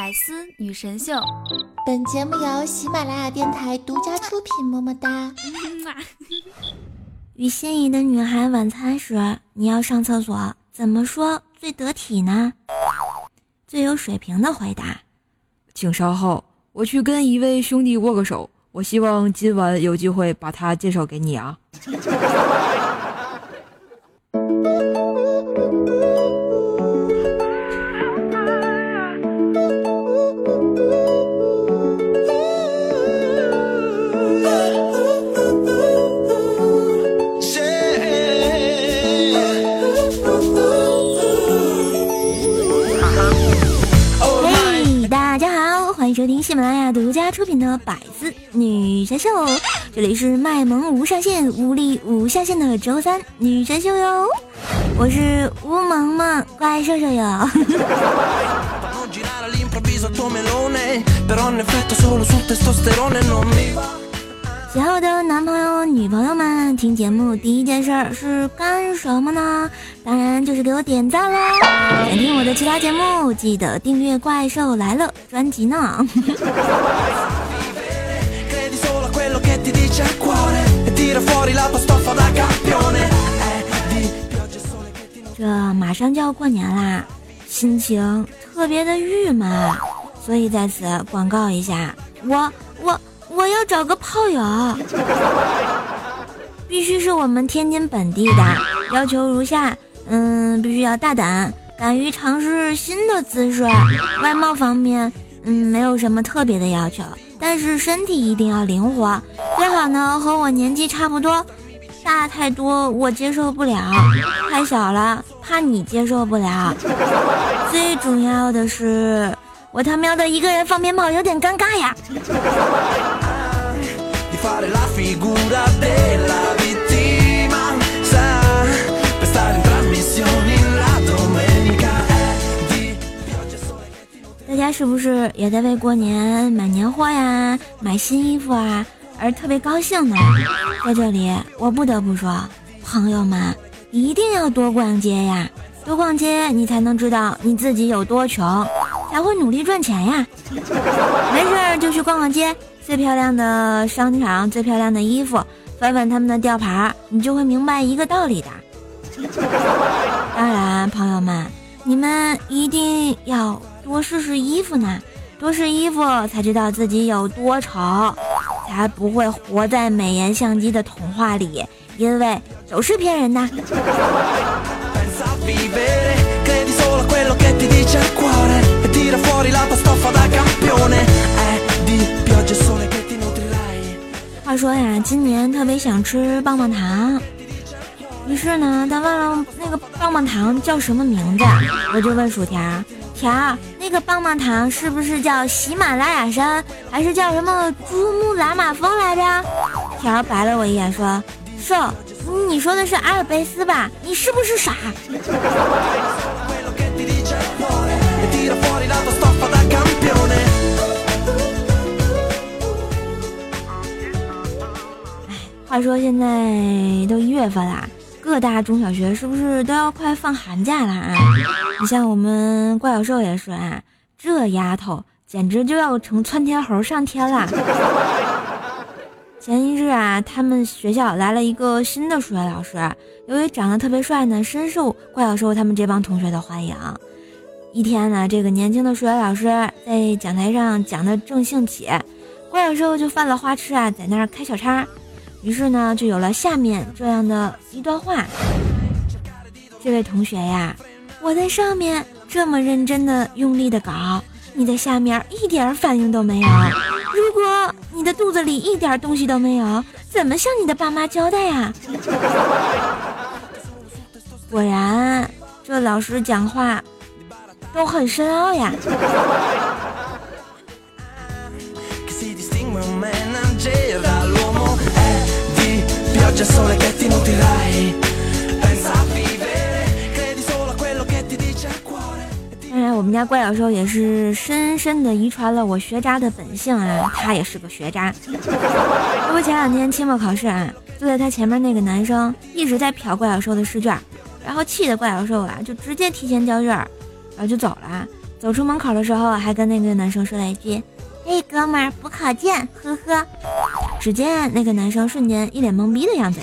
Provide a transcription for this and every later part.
百思女神秀，本节目由喜马拉雅电台独家出品。么么哒！与心仪的女孩晚餐时，你要上厕所，怎么说最得体呢？最有水平的回答，请稍后，我去跟一位兄弟握个手。我希望今晚有机会把他介绍给你啊。《百思女神秀》，这里是卖萌无上限、无力无下限的周三女神秀哟！我是吴萌萌，怪兽兽哟。喜欢我的男朋友、女朋友们，听节目第一件事是干什么呢？当然就是给我点赞喽！想听我的其他节目，记得订阅《怪兽来了》专辑呢。这马上就要过年啦，心情特别的郁闷，所以在此广告一下，我我。我要找个炮友，必须是我们天津本地的。要求如下：嗯，必须要大胆，敢于尝试新的姿势。外貌方面，嗯，没有什么特别的要求，但是身体一定要灵活，最好呢和我年纪差不多。大太多我接受不了，太小了怕你接受不了。最主要的是。我他喵的一个人放鞭炮有点尴尬呀！家是不是也在为过年买年货呀、买新衣服啊而特别高兴呢？在这里，我不得不说，朋友们一定要多逛街呀！多逛街，你才能知道你自己有多穷。才会努力赚钱呀！没事儿就去逛逛街，最漂亮的商场、最漂亮的衣服，翻翻他们的吊牌，你就会明白一个道理的。当然，朋友们，你们一定要多试试衣服呢，多试衣服才知道自己有多丑，才不会活在美颜相机的童话里，因为都是骗人的。话说呀，今年特别想吃棒棒糖，于是呢，他问了那个棒棒糖叫什么名字，我就问薯条条，那个棒棒糖是不是叫喜马拉雅山，还是叫什么珠穆朗玛峰来着？条白了我一眼说：“瘦，你说的是阿尔卑斯吧？你是不是傻？”话说现在都一月份啦，各大中小学是不是都要快放寒假了啊？你像我们怪小兽也是啊，这丫头简直就要成窜天猴上天了。前一日啊，他们学校来了一个新的数学老师，由于长得特别帅呢，深受怪小兽他们这帮同学的欢迎。一天呢，这个年轻的数学老师在讲台上讲的正兴起，怪小兽就犯了花痴啊，在那儿开小差。于是呢，就有了下面这样的一段话：这位同学呀，我在上面这么认真的用力的搞，你在下面一点反应都没有。如果你的肚子里一点东西都没有，怎么向你的爸妈交代呀？果然，这老师讲话都很深奥呀。当然，我们家怪小兽也是深深的遗传了我学渣的本性啊，他也是个学渣。不过前两天期末考试啊，坐在他前面那个男生一直在瞟怪小兽的试卷，然后气得怪小兽啊就直接提前交卷，然后就走了。走出门口的时候，还跟那个男生说了一句：“嘿，哥们儿，补考见，呵呵。”只见那个男生瞬间一脸懵逼的样子。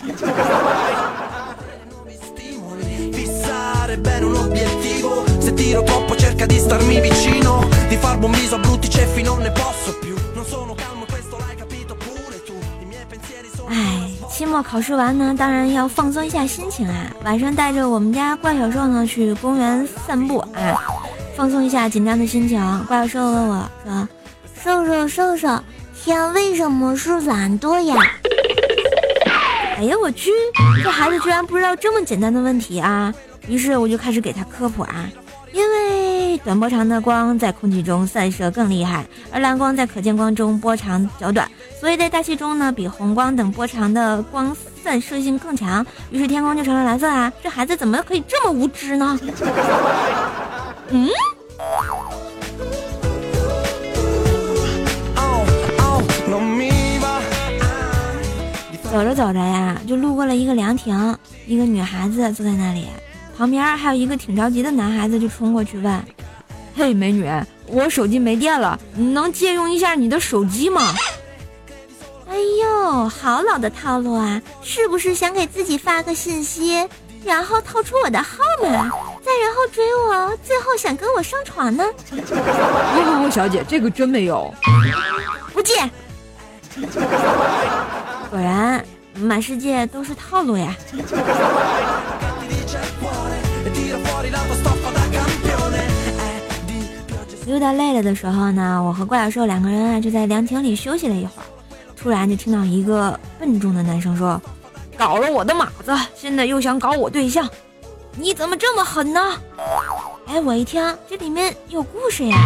哎，期末考试完呢，当然要放松一下心情啊。晚上带着我们家怪小兽呢去公园散步啊，放松一下紧张的心情。怪小兽问我说：“瘦瘦瘦瘦，天为什么是蓝的呀？” 哎呀，我去，这孩子居然不知道这么简单的问题啊！于是我就开始给他科普啊，因为短波长的光在空气中散射更厉害，而蓝光在可见光中波长较短，所以在大气中呢，比红光等波长的光散射性更强，于是天空就成了蓝色啊！这孩子怎么可以这么无知呢？嗯。走着走着呀，就路过了一个凉亭，一个女孩子坐在那里。旁边还有一个挺着急的男孩子，就冲过去问：“嘿，美女，我手机没电了，你能借用一下你的手机吗？”哎呦，好老的套路啊！是不是想给自己发个信息，然后套出我的号码，再然后追我，最后想跟我上床呢？不不不，小姐，这个真没有，不借。果然，满世界都是套路呀。溜达累了的时候呢，我和怪小兽两个人啊就在凉亭里休息了一会儿。突然就听到一个笨重的男生说：“搞了我的马子，现在又想搞我对象，你怎么这么狠呢？”哎，我一听这里面有故事呀，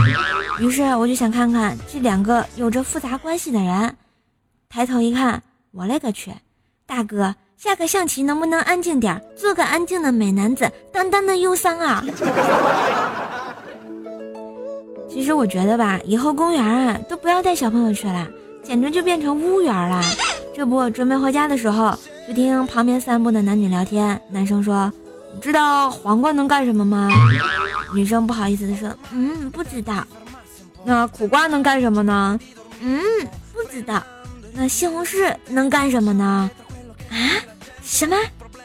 于是我就想看看这两个有着复杂关系的人。抬头一看，我勒个去，大哥！下个象棋能不能安静点做个安静的美男子，淡淡的忧伤啊！其实我觉得吧，以后公园啊都不要带小朋友去了，简直就变成屋园了。这不，准备回家的时候，就听旁边散步的男女聊天。男生说：“你知道黄瓜能干什么吗？”女生不好意思的说：“嗯，不知道。”那苦瓜能干什么呢？嗯，不知道。那西红柿能干什么呢？啊？什么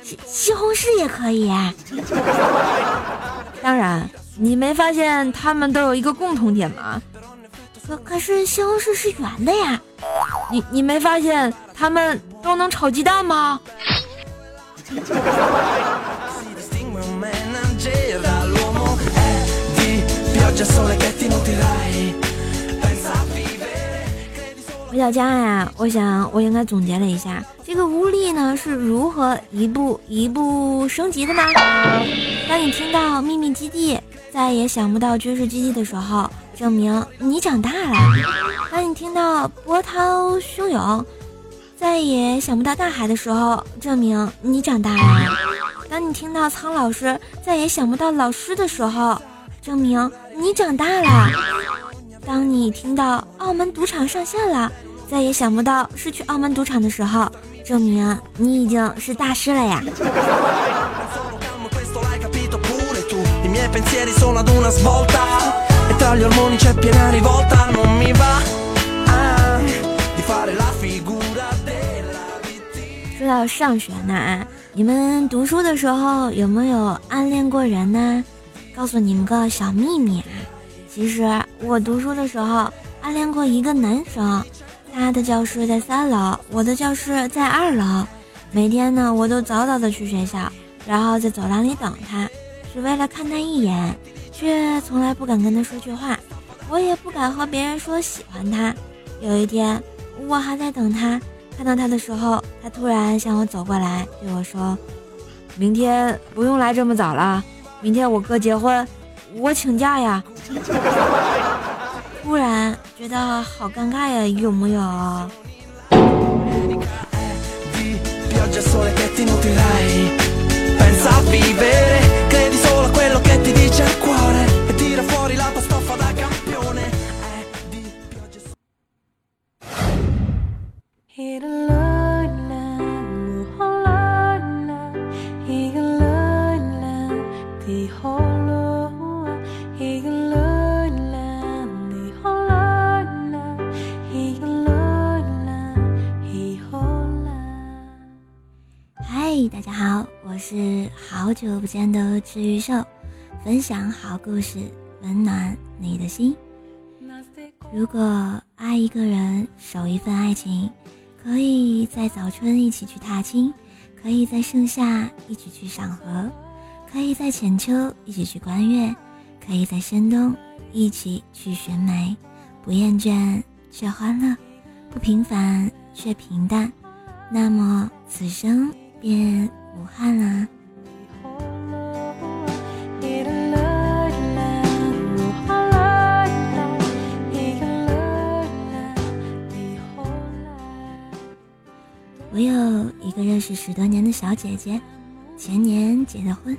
西西红柿也可以？当然，你没发现他们都有一个共同点吗？可可是西红柿是圆的呀。你你没发现他们都能炒鸡蛋吗？回到家呀，我想我应该总结了一下。这个无力呢是如何一步一步升级的呢？当你听到秘密基地再也想不到军事基地的时候，证明你长大了；当你听到波涛汹涌再也想不到大海的时候，证明你长大了；当你听到苍老师再也想不到老师的时候，证明你长大了；当你听到澳门赌场上线了，再也想不到是去澳门赌场的时候。证明你已经是大师了呀！说到上学呢，你们读书的时候有没有暗恋过人呢？告诉你们个小秘密啊，其实我读书的时候暗恋过一个男生。他的教室在三楼，我的教室在二楼。每天呢，我都早早的去学校，然后在走廊里等他，只为了看他一眼，却从来不敢跟他说句话。我也不敢和别人说喜欢他。有一天，我还在等他，看到他的时候，他突然向我走过来，对我说：“明天不用来这么早了，明天我哥结婚，我请假呀。”突然觉得好尴尬呀，有木有？Hit 不见的治愈兽，分享好故事，温暖你的心。如果爱一个人，守一份爱情，可以在早春一起去踏青，可以在盛夏一起去赏荷，可以在浅秋一起去观月，可以在深冬一起去寻梅，不厌倦却欢乐，不平凡却平淡，那么此生便无憾了。小姐姐，前年结的婚。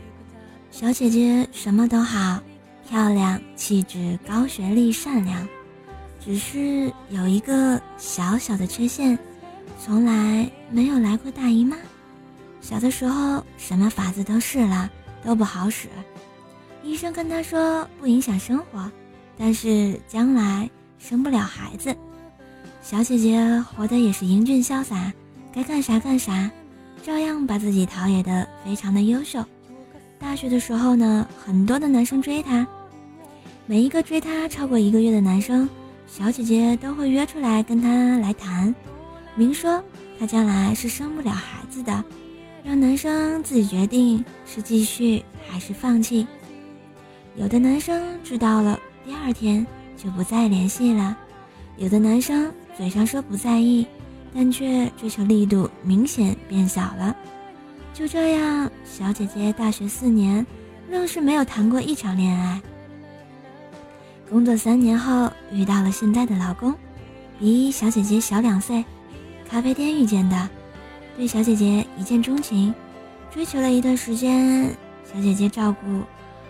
小姐姐什么都好，漂亮、气质、高学历、善良，只是有一个小小的缺陷，从来没有来过大姨妈。小的时候什么法子都试了，都不好使。医生跟她说不影响生活，但是将来生不了孩子。小姐姐活得也是英俊潇洒。该干啥干啥，照样把自己陶冶的非常的优秀。大学的时候呢，很多的男生追她，每一个追她超过一个月的男生，小姐姐都会约出来跟他来谈，明说她将来是生不了孩子的，让男生自己决定是继续还是放弃。有的男生知道了，第二天就不再联系了；有的男生嘴上说不在意。但却追求力度明显变小了。就这样，小姐姐大学四年，愣是没有谈过一场恋爱。工作三年后，遇到了现在的老公，比小姐姐小两岁，咖啡店遇见的，对小姐姐一见钟情，追求了一段时间。小姐姐照顾，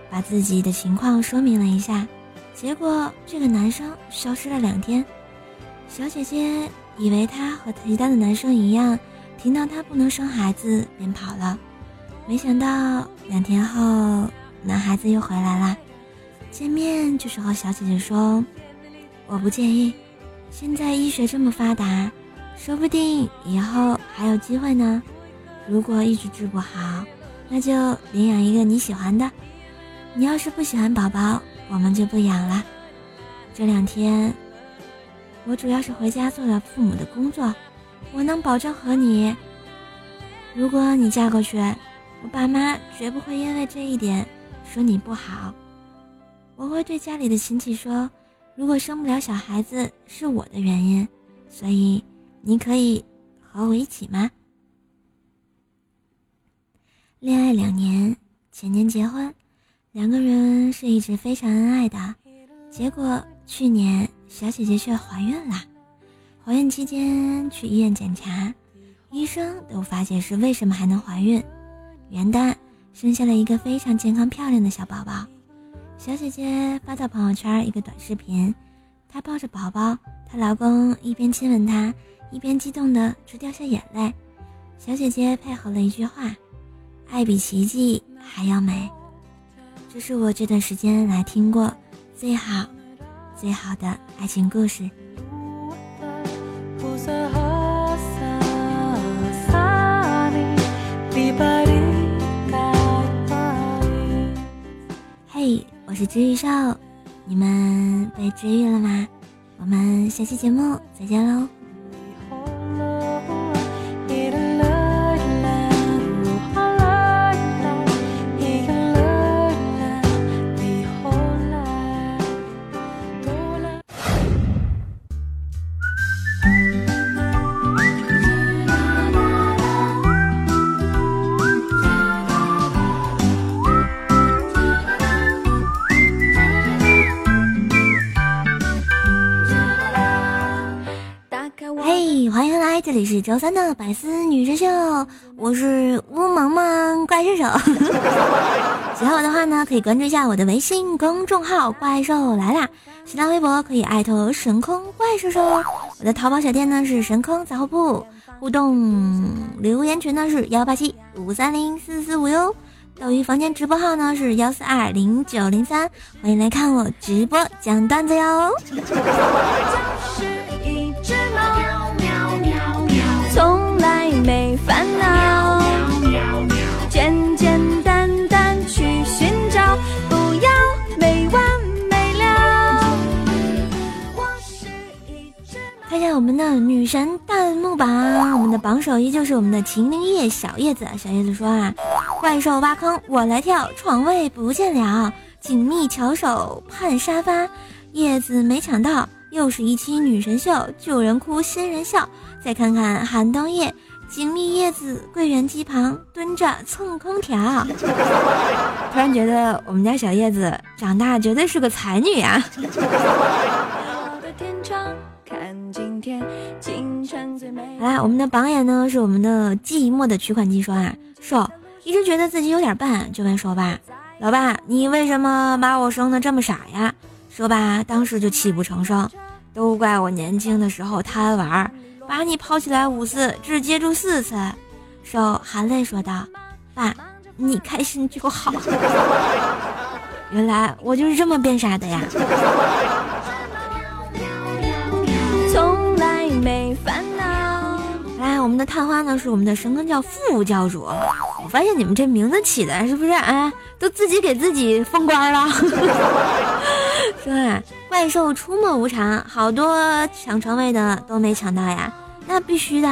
把自己的情况说明了一下，结果这个男生消失了两天，小姐姐。以为他和其他的男生一样，听到他不能生孩子便跑了，没想到两天后，男孩子又回来了。见面就是和小姐姐说：“我不介意，现在医学这么发达，说不定以后还有机会呢。如果一直治不好，那就领养一个你喜欢的。你要是不喜欢宝宝，我们就不养了。这两天。”我主要是回家做了父母的工作，我能保证和你。如果你嫁过去，我爸妈绝不会因为这一点说你不好。我会对家里的亲戚说，如果生不了小孩子是我的原因，所以你可以和我一起吗？恋爱两年，前年结婚，两个人是一直非常恩爱的，结果去年。小姐姐却怀孕了，怀孕期间去医院检查，医生都发现是为什么还能怀孕？元旦生下了一个非常健康漂亮的小宝宝。小姐姐发到朋友圈一个短视频，她抱着宝宝，她老公一边亲吻她，一边激动的直掉下眼泪。小姐姐配合了一句话：“爱比奇迹还要美。”这是我这段时间来听过最好。最好的爱情故事。嘿，我是治愈少，你们被治愈了吗？我们下期节目再见喽。三的百思女神秀，我是乌萌萌怪兽手。喜欢我的话呢，可以关注一下我的微信公众号“怪兽来啦”，新浪微博可以艾特神空怪兽兽。我的淘宝小店呢是神空杂货铺，互动留言群呢是幺八七五三零四四五哟。斗鱼房间直播号呢是幺四二零九零三，欢迎来看我直播讲段子哟。我们的女神弹幕榜，我们的榜首依旧是我们的秦灵叶小叶子。小叶子说啊，怪兽挖坑我来跳，床位不见了，紧密巧手盼沙发，叶子没抢到，又是一期女神秀，旧人哭新人笑。再看看寒冬夜，紧密叶子柜员机旁蹲着蹭空调。突然觉得我们家小叶子长大绝对是个才女啊！好啦，我们的榜眼呢是我们的寂寞的取款机说啊，瘦一直觉得自己有点笨，就问瘦爸，老爸你为什么把我生的这么傻呀？瘦爸当时就泣不成声，都怪我年轻的时候贪玩，把你抛起来五次只接住四次。瘦含泪说道，爸你开心就好。原来我就是这么变傻的呀。我们的探花呢是我们的神坑教副教主。我发现你们这名字起的是不是哎，都自己给自己封官了？说啊，怪兽出没无常，好多抢床位的都没抢到呀。那必须的，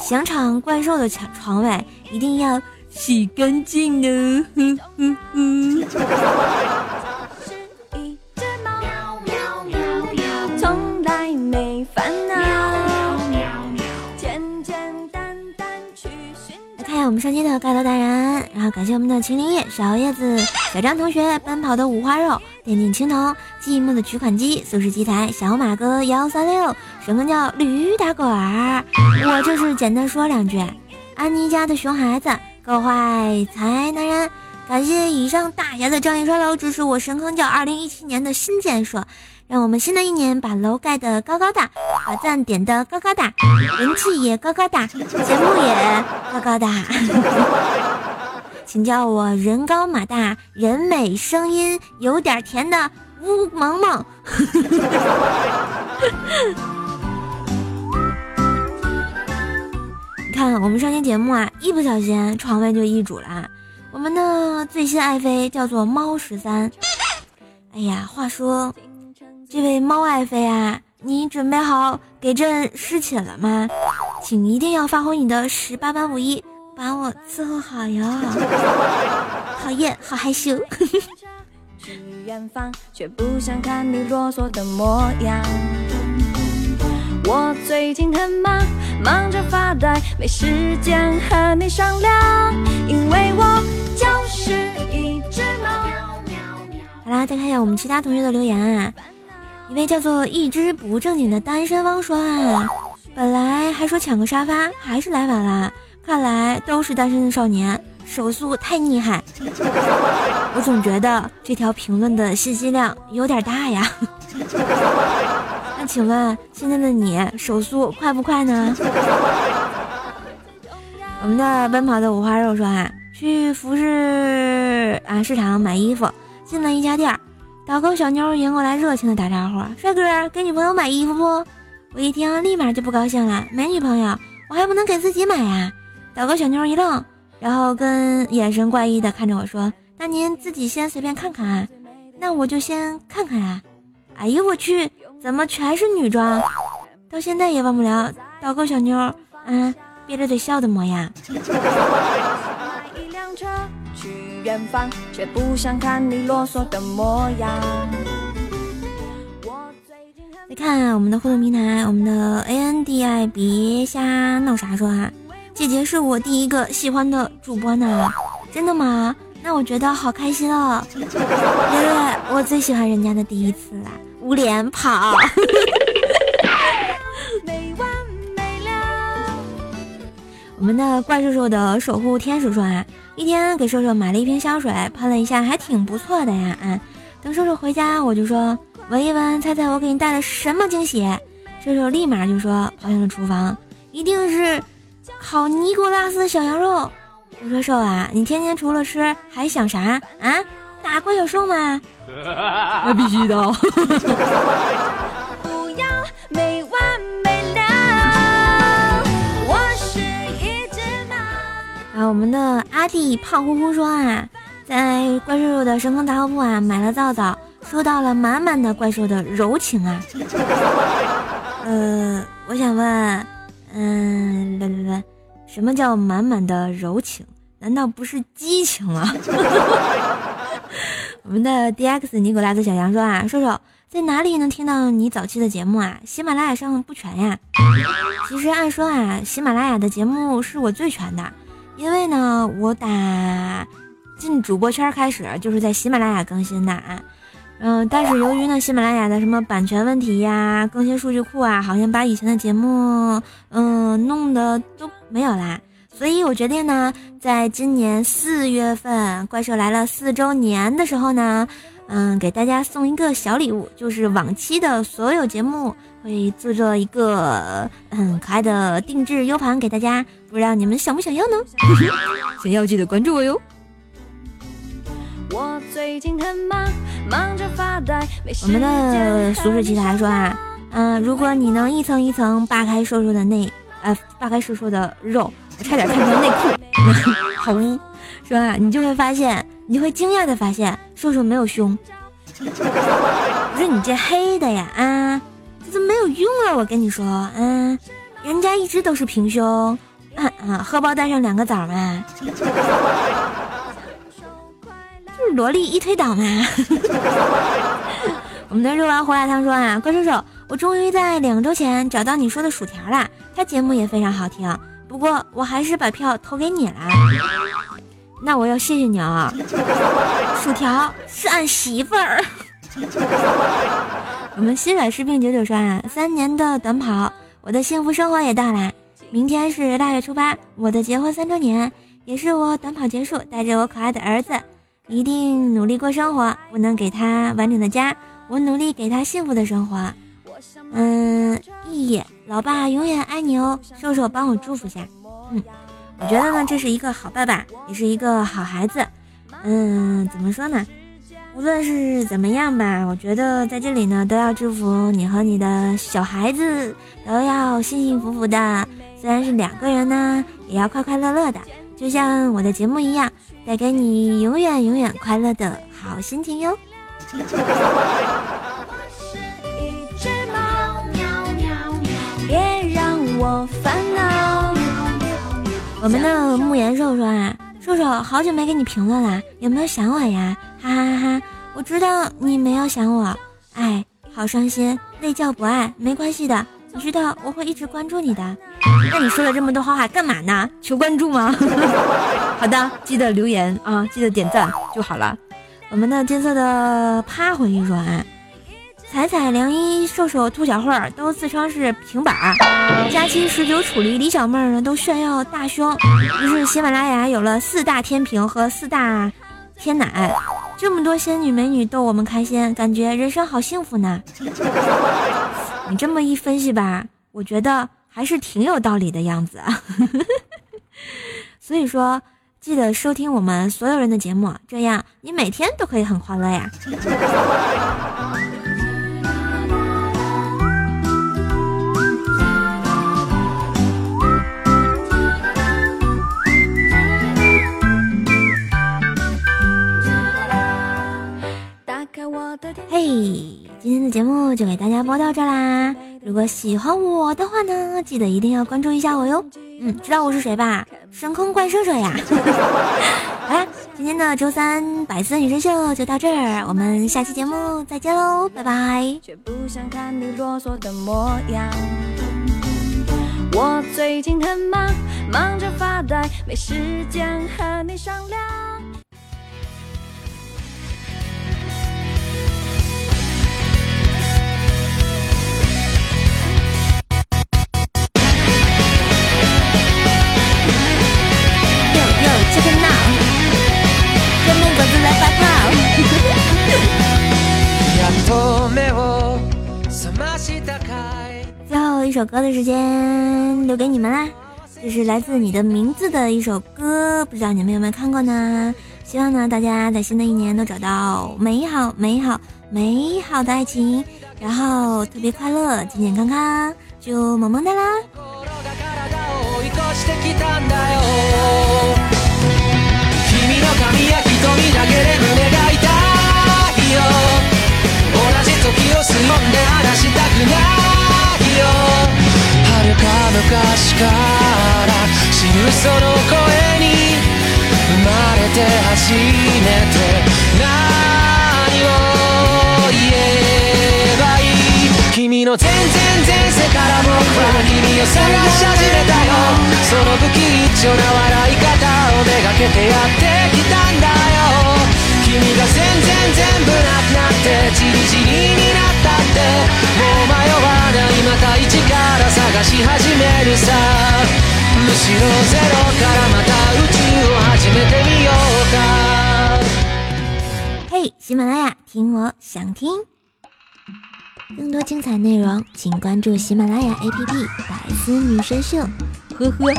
想抢怪兽的抢床位一定要洗干净哦。哼 哼哼。我们上期的盖楼达人，然后感谢我们的秦林叶、小叶子、小张同学、奔跑的五花肉、电竞青铜、寂寞的取款机、素食机台、小马哥幺三六、什么叫驴打滚儿？我就是简单说两句。安妮家的熊孩子够坏才男人，感谢以上大侠的仗义刷楼，支持我神坑教二零一七年的新建设。让我们新的一年把楼盖得高高的，把赞点的高高的，人气也高高的，节目也高高的。请叫我人高马大、人美声音有点甜的乌萌萌。你看，我们上期节目啊，一不小心床位就易主了。我们的最新爱妃叫做猫十三。哎呀，话说。这位猫爱妃啊，你准备好给朕侍寝了吗？请一定要发挥你的十八般武艺，把我伺候好哟。讨厌，好害羞。我最近很忙，忙着发呆，没时间和你商量，因为我就是一只猫。好啦，再看一下我们其他同学的留言啊。一位叫做一只不正经的单身汪说啊，本来还说抢个沙发，还是来晚了。看来都是单身的少年，手速太厉害。我总觉得这条评论的信息量有点大呀。那请问现在的你手速快不快呢？我们的奔跑的五花肉说啊，去服饰啊市场买衣服，进了一家店儿。导购小妞迎过来，热情的打招呼：“帅哥，给女朋友买衣服不？”我一听，立马就不高兴了：“没女朋友，我还不能给自己买呀？”导购小妞一愣，然后跟眼神怪异的看着我说：“那您自己先随便看看啊。”那我就先看看啊。哎呦我去，怎么全是女装？到现在也忘不了导购小妞，嗯，憋着嘴笑的模样。远方，却不想看你啰嗦的模样。再看我们的互动平台，我们的 A N D I 别瞎闹啥说啊，姐姐是我第一个喜欢的主播呢，真的吗？那我觉得好开心哦，因为我最喜欢人家的第一次啦，捂脸跑。我们的怪兽兽的守护天使说啊。一天给兽兽买了一瓶香水，喷了一下，还挺不错的呀。嗯，等兽兽回家，我就说闻一闻，猜猜我给你带了什么惊喜？兽兽立马就说跑进了厨房，一定是烤尼古拉斯小羊肉。我说瘦啊，你天天除了吃还想啥啊？打怪兽兽吗？那必须的。不要没完没我们的阿弟胖乎乎说啊，在怪兽兽的神坑杂货铺啊买了皂皂，收到了满满的怪兽的柔情啊。呃，我想问，嗯，来来来，什么叫满满的柔情？难道不是激情吗？我们的 D X 尼古拉斯小杨说啊，瘦瘦在哪里能听到你早期的节目啊？喜马拉雅上不全呀。其实按说啊，喜马拉雅的节目是我最全的，因为呢，我打进主播圈开始就是在喜马拉雅更新的啊。嗯，但是由于呢，喜马拉雅的什么版权问题呀、更新数据库啊，好像把以前的节目嗯弄得都没有啦。所以我决定呢，在今年四月份《怪兽来了》四周年的时候呢，嗯，给大家送一个小礼物，就是往期的所有节目会制作一个很可爱的定制 U 盘给大家，不知道你们想不想要呢？想要记得关注我哟。我最近很忙，忙着发呆。我们的俗世奇才说啊，嗯，如果你能一层一层扒开瘦瘦的内，呃，扒开瘦瘦的肉。差点看成内裤，好污，是吧？你就会发现，你会惊讶的发现，瘦瘦没有胸。不是你这黑的呀，啊，这怎么没有用啊！我跟你说，嗯，人家一直都是平胸，啊啊，荷包蛋上两个枣嘛，就是萝莉一推倒嘛。我们的肉丸胡辣汤说啊，怪叔叔，我终于在两周前找到你说的薯条了，他节目也非常好听。不过我还是把票投给你了，那我要谢谢你啊！薯条是俺媳妇儿。我们心软士兵九九说啊，三年的短跑，我的幸福生活也到了。明天是腊月初八，我的结婚三周年，也是我短跑结束，带着我可爱的儿子，一定努力过生活。我能给他完整的家，我努力给他幸福的生活。嗯，意义老爸永远爱你哦，瘦瘦帮我祝福下。嗯，我觉得呢，这是一个好爸爸，也是一个好孩子。嗯，怎么说呢？无论是怎么样吧，我觉得在这里呢，都要祝福你和你的小孩子都要幸幸福福的。虽然是两个人呢，也要快快乐乐的，就像我的节目一样，带给你永远永远快乐的好心情哟。我烦恼。我们的慕言瘦说啊，瘦瘦好久没给你评论了，有没有想我呀？哈哈哈哈！我知道你没有想我，哎，好伤心，累叫不爱，没关系的，你知道我会一直关注你的。那你说了这么多花话干嘛呢？求关注吗？好的，记得留言啊，记得点赞就好了。我们的金色的趴回忆说啊。彩彩、梁一、瘦瘦、兔小慧儿都自称是平板儿，佳期、十九、楚离、李小妹儿呢都炫耀大胸，于是喜马拉雅有了四大天平和四大天奶，这么多仙女美女逗我们开心，感觉人生好幸福呢。你这么一分析吧，我觉得还是挺有道理的样子。所以说，记得收听我们所有人的节目，这样你每天都可以很快乐呀。播到这啦！如果喜欢我的话呢，记得一定要关注一下我哟。嗯，知道我是谁吧？神空怪兽兽呀！好 啦，今天的周三百思女神秀就到这儿，我们下期节目再见喽，拜拜！我最近很忙，忙着发呆，没时间和你商量。首歌的时间留给你们啦，这是来自你的名字的一首歌，不知道你们有没有看过呢？希望呢大家在新的一年都找到美好、美好、美好的爱情，然后特别快乐、健健康康，就萌萌哒啦！時を過ぎんで話したくない よ。昔から知るその声に生まれて初めて何を言えばいい君の全然前世から僕は君を探し始めたよ。その不吉祥な笑い方をめがけてやってきたんだよ。君が全然全部なくなってチリチリになったってもう迷わないまた一から探し始めるさむしろゼロからまた宇宙を始めてみようか嘿，喜马拉雅，听我想听。更多精彩内容，请关注喜马拉雅 APP《百思女神秀》。呵呵。